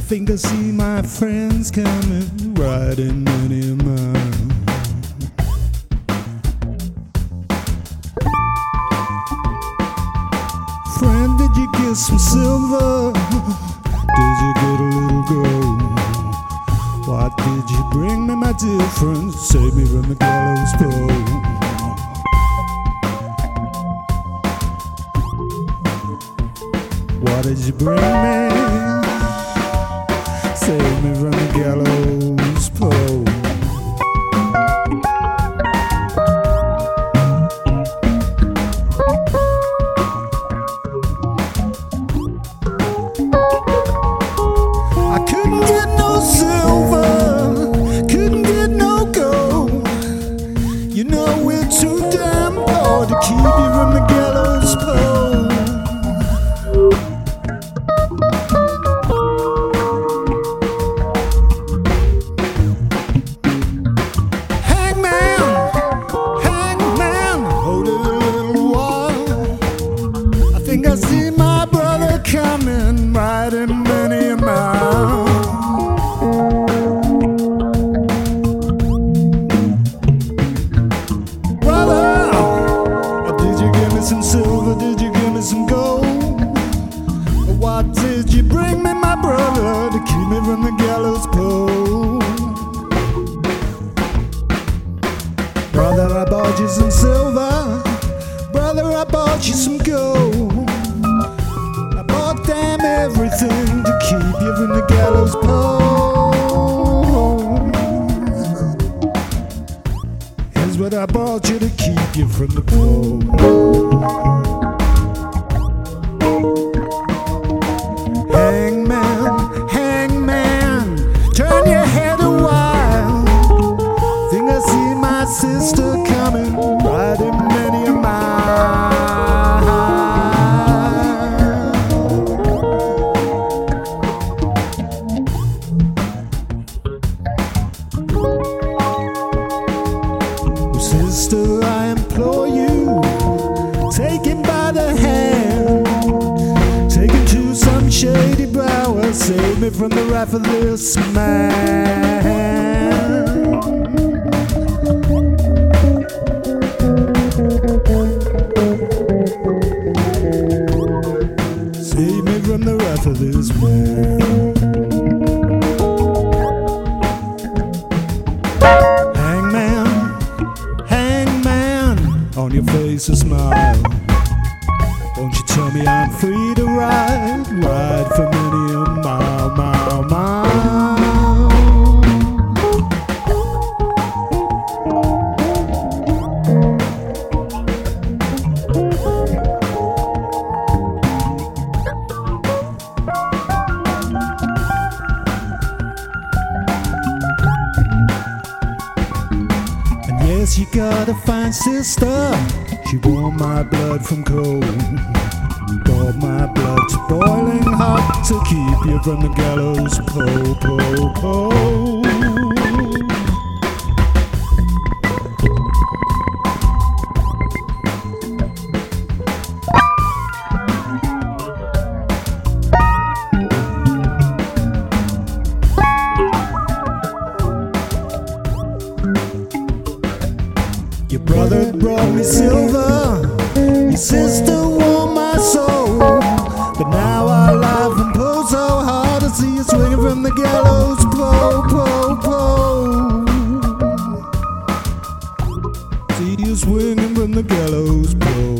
think I see my friends coming, riding many a mile. Friend, did you get some silver? Did you get a little gold? What did you bring me, my dear friend? Save me from the gallows pole. What did you bring me? Me from the gallows did you bring me, my brother, to keep me from the gallows pole? Brother, I bought you some silver. Brother, I bought you some gold. I bought them everything to keep you from the gallows pole. Here's what I bought you to keep you from the pole. Save me from the wrath of this man. Save me from the wrath of this man. Hangman, hangman, on your face a smile. Won't you tell me I'm free to ride, ride for many a mile, mile, mile. And yes, you got a fine sister. She warmed my blood from cold. Brought my blood to boiling hot to keep you from the gallows pole, pole, pole. brother brought me silver, my sister won my soul. But now I love and pull so hard to see you swinging from the gallows pole, pole, pole. See you swinging from the gallows pole.